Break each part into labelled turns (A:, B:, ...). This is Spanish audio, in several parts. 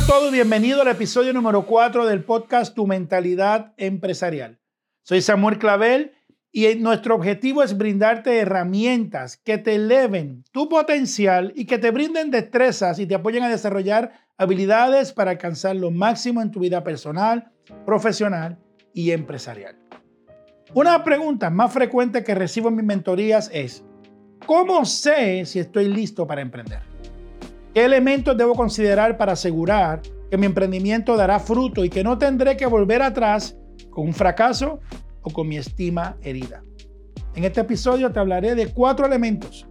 A: a todos bienvenido al episodio número 4 del podcast Tu Mentalidad Empresarial. Soy Samuel Clavel y nuestro objetivo es brindarte herramientas que te eleven tu potencial y que te brinden destrezas y te apoyen a desarrollar habilidades para alcanzar lo máximo en tu vida personal, profesional y empresarial. Una pregunta más frecuente que recibo en mis mentorías es, ¿cómo sé si estoy listo para emprender? ¿Qué elementos debo considerar para asegurar que mi emprendimiento dará fruto y que no tendré que volver atrás con un fracaso o con mi estima herida? En este episodio te hablaré de cuatro elementos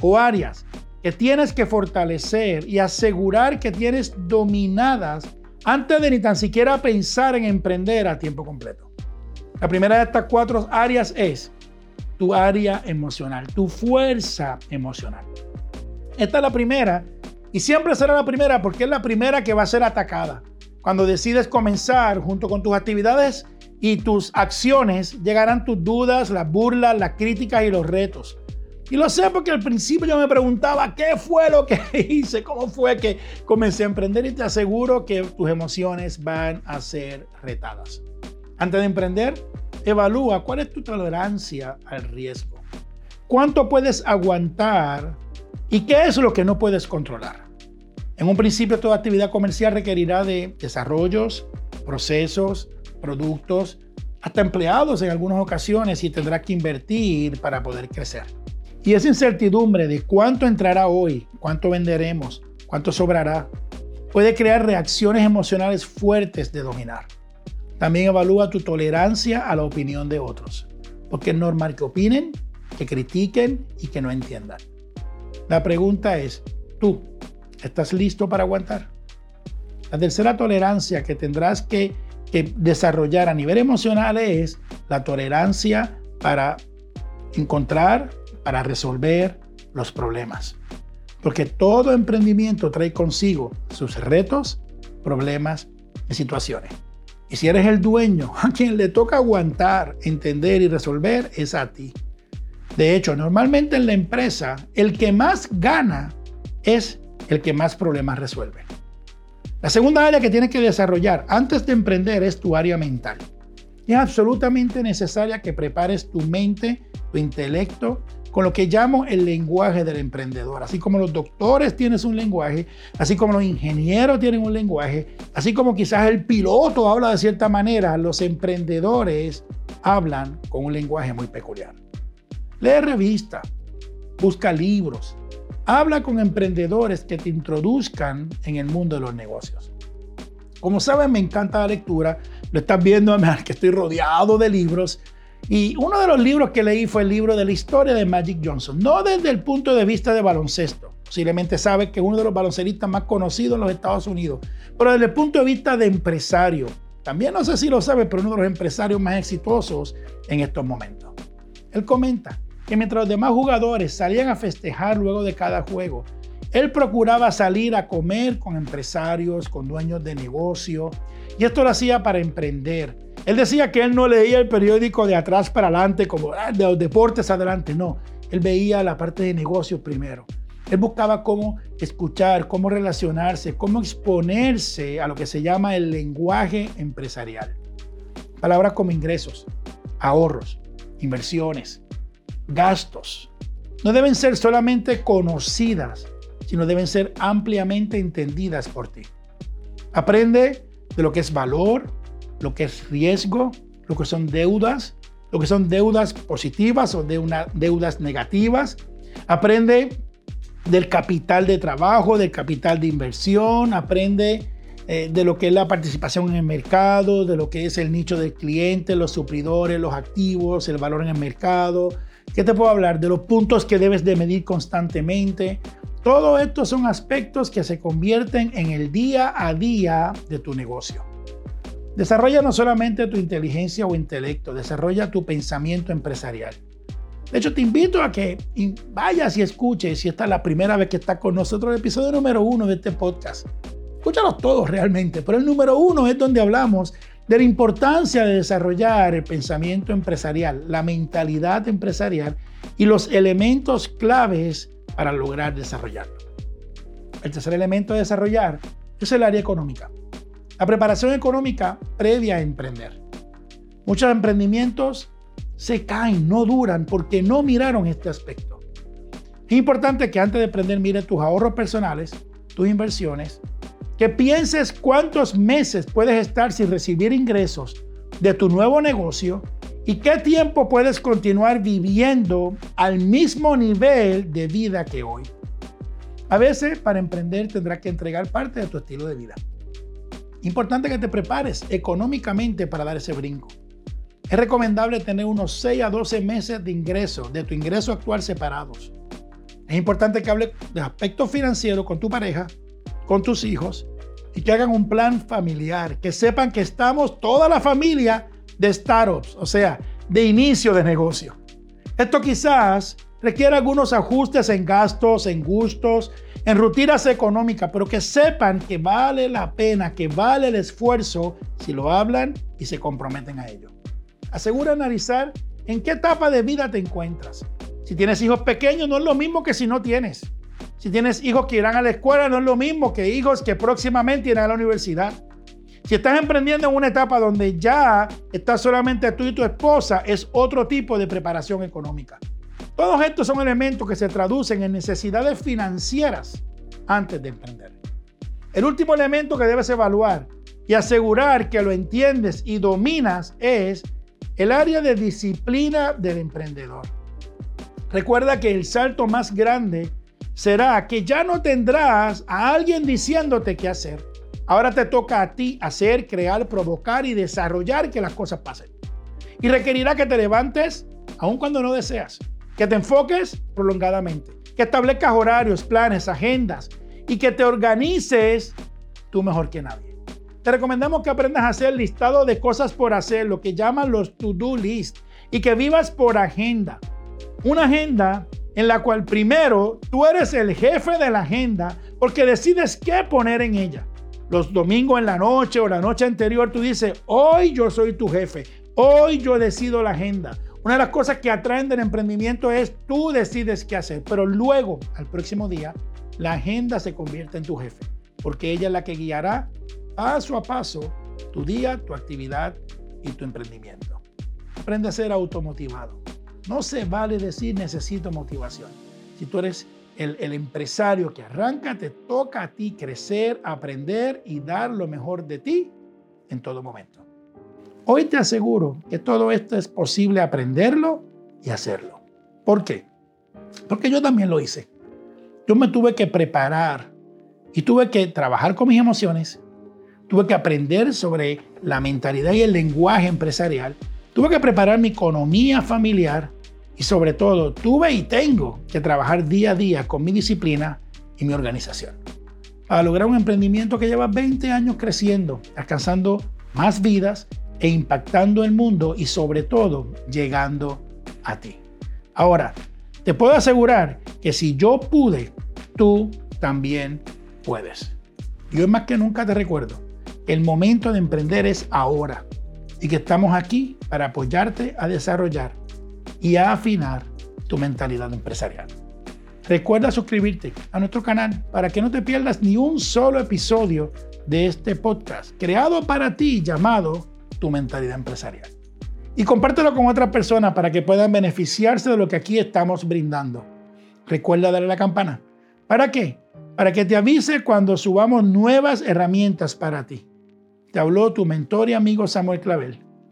A: o áreas que tienes que fortalecer y asegurar que tienes dominadas antes de ni tan siquiera pensar en emprender a tiempo completo. La primera de estas cuatro áreas es tu área emocional, tu fuerza emocional. Esta es la primera y siempre será la primera porque es la primera que va a ser atacada. Cuando decides comenzar junto con tus actividades y tus acciones, llegarán tus dudas, las burlas, las críticas y los retos. Y lo sé porque al principio yo me preguntaba qué fue lo que hice, cómo fue que comencé a emprender y te aseguro que tus emociones van a ser retadas. Antes de emprender, evalúa cuál es tu tolerancia al riesgo. ¿Cuánto puedes aguantar y qué es lo que no puedes controlar? En un principio, toda actividad comercial requerirá de desarrollos, procesos, productos, hasta empleados en algunas ocasiones y tendrá que invertir para poder crecer. Y esa incertidumbre de cuánto entrará hoy, cuánto venderemos, cuánto sobrará, puede crear reacciones emocionales fuertes de dominar. También evalúa tu tolerancia a la opinión de otros, porque es normal que opinen, que critiquen y que no entiendan. La pregunta es, ¿tú ¿Estás listo para aguantar? La tercera tolerancia que tendrás que, desarrollar a nivel emocional es la tolerancia para encontrar, para resolver los problemas. Porque todo emprendimiento trae consigo sus retos, problemas y situaciones. Y si eres el dueño, a quien le toca aguantar, entender y resolver es a ti. De hecho, normalmente en la empresa, el que más gana es el que más problemas resuelve. La segunda área que tienes que desarrollar antes de emprender es tu área mental. Es absolutamente necesaria que prepares tu mente, tu intelecto, con lo que llamo el lenguaje del emprendedor. Así como los doctores tienen un lenguaje, así como los ingenieros tienen un lenguaje, así como quizás el piloto habla de cierta manera, los emprendedores hablan con un lenguaje muy peculiar. Lee revistas, busca libros, Habla con emprendedores que te introduzcan en el mundo de los negocios. Como saben, me encanta la lectura. Lo estás viendo, que estoy rodeado de libros. Y uno de los libros que leí fue el libro de la historia de Magic Johnson. No desde el punto de vista de baloncesto. Posiblemente sabes que es uno de los balonceristas más conocidos en los Estados Unidos. Pero desde el punto de vista de empresario. También no sé si lo sabes, pero uno de los empresarios más exitosos en estos momentos. Él comenta que mientras los demás jugadores salían a festejar luego de cada juego, él procuraba salir a comer con empresarios, con dueños de negocio, y esto lo hacía para emprender. Él decía que él no leía el periódico de atrás para adelante, como ah, de los deportes adelante, no. Él veía la parte de negocios primero. Él buscaba cómo escuchar, cómo relacionarse, cómo exponerse a lo que se llama el lenguaje empresarial. Palabras como ingresos, ahorros, inversiones, gastos. No deben ser solamente conocidas, sino deben ser ampliamente entendidas por ti. Aprende de lo que es valor, lo que es riesgo, lo que son deudas, lo que son deudas positivas o deudas negativas. Aprende del capital de trabajo, del capital de inversión, aprende eh, de lo que es la participación en el mercado, de lo que es el nicho del cliente, los suplidores, los activos, el valor en el mercado, ¿Qué te puedo hablar? De los puntos que debes de medir constantemente. Todo esto son aspectos que se convierten en el día a día de tu negocio. Desarrolla no solamente tu inteligencia o intelecto, desarrolla tu pensamiento empresarial. De hecho, te invito a que vayas y escuches, si esta es la primera vez que estás con nosotros, el episodio número uno de este podcast. Escúchalos todos realmente, pero el número uno es donde hablamos de la importancia de desarrollar el pensamiento empresarial, la mentalidad empresarial y los elementos claves para lograr desarrollarlo. El tercer elemento de desarrollar es el área económica. La preparación económica previa a emprender. Muchos emprendimientos se caen, no duran porque no miraron este aspecto. Es importante que antes de emprender mire tus ahorros personales, tus inversiones, que pienses cuántos meses puedes estar sin recibir ingresos de tu nuevo negocio y qué tiempo puedes continuar viviendo al mismo nivel de vida que hoy. A veces para emprender tendrás que entregar parte de tu estilo de vida. Importante que te prepares económicamente para dar ese brinco. Es recomendable tener unos 6 a 12 meses de ingreso, de tu ingreso actual separados. Es importante que hables de aspectos financieros con tu pareja, con tus hijos y que hagan un plan familiar, que sepan que estamos toda la familia de startups, o sea, de inicio de negocio. Esto quizás requiere algunos ajustes en gastos, en gustos, en rutinas económicas, pero que sepan que vale la pena, que vale el esfuerzo si lo hablan y se comprometen a ello. Asegura analizar en qué etapa de vida te encuentras. Si tienes hijos pequeños, no es lo mismo que si no tienes. Si tienes hijos que irán a la escuela, no es lo mismo que hijos que próximamente irán a la universidad. Si estás emprendiendo en una etapa donde ya estás solamente tú y tu esposa, es otro tipo de preparación económica. Todos estos son elementos que se traducen en necesidades financieras antes de emprender. El último elemento que debes evaluar y asegurar que lo entiendes y dominas es el área de disciplina del emprendedor. Recuerda que el salto más grande será que ya no tendrás a alguien diciéndote qué hacer. Ahora te toca a ti hacer, crear, provocar y desarrollar que las cosas pasen. Y requerirá que te levantes aun cuando no deseas, que te enfoques prolongadamente, que establezcas horarios, planes, agendas y que te organices tú mejor que nadie. Te recomendamos que aprendas a hacer listado de cosas por hacer, lo que llaman los to-do list, y que vivas por agenda. Una agenda en la cual primero tú eres el jefe de la agenda porque decides qué poner en ella los domingos en la noche o la noche anterior, tú dices, hoy yo soy tu jefe, hoy yo decido la agenda. Una de las cosas que atraen del emprendimiento es tú decides qué hacer, pero luego, al próximo día, la agenda se convierte en tu jefe, porque ella es la que guiará paso a paso tu día, tu actividad y tu emprendimiento. Aprende a ser automotivado. No se vale decir necesito motivación. Si tú eres el, empresario que arranca, te toca a ti crecer, aprender y dar lo mejor de ti en todo momento. Hoy te aseguro que todo esto es posible aprenderlo y hacerlo. ¿Por qué? Porque yo también lo hice. Yo me tuve que preparar y tuve que trabajar con mis emociones, tuve que aprender sobre la mentalidad y el lenguaje empresarial, tuve que preparar mi economía familiar, y sobre todo, tuve y tengo que trabajar día a día con mi disciplina y mi organización para lograr un emprendimiento que lleva 20 años creciendo, alcanzando más vidas e impactando el mundo y sobre todo llegando a ti. Ahora, te puedo asegurar que si yo pude, tú también puedes. Yo más que nunca te recuerdo, el momento de emprender es ahora y que estamos aquí para apoyarte a desarrollar y a afinar tu mentalidad empresarial. Recuerda suscribirte a nuestro canal para que no te pierdas ni un solo episodio de este podcast creado para ti llamado Tu mentalidad empresarial. Y compártelo con otras personas para que puedan beneficiarse de lo que aquí estamos brindando. Recuerda darle la campana. ¿Para qué? Para que te avise cuando subamos nuevas herramientas para ti. Te habló tu mentor y amigo Samuel Clavel